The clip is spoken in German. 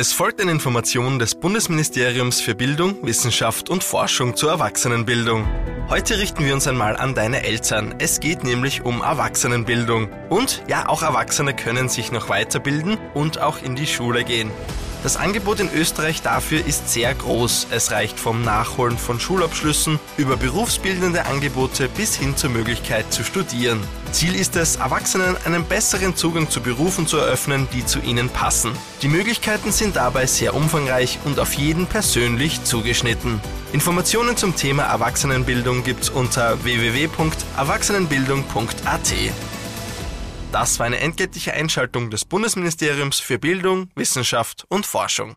Es folgt eine Information des Bundesministeriums für Bildung, Wissenschaft und Forschung zur Erwachsenenbildung. Heute richten wir uns einmal an deine Eltern. Es geht nämlich um Erwachsenenbildung. Und ja, auch Erwachsene können sich noch weiterbilden und auch in die Schule gehen. Das Angebot in Österreich dafür ist sehr groß. Es reicht vom Nachholen von Schulabschlüssen über berufsbildende Angebote bis hin zur Möglichkeit zu studieren. Ziel ist es, Erwachsenen einen besseren Zugang zu Berufen zu eröffnen, die zu ihnen passen. Die Möglichkeiten sind dabei sehr umfangreich und auf jeden persönlich zugeschnitten. Informationen zum Thema Erwachsenenbildung gibt's unter www.erwachsenenbildung.at. Das war eine entgeltliche Einschaltung des Bundesministeriums für Bildung, Wissenschaft und Forschung.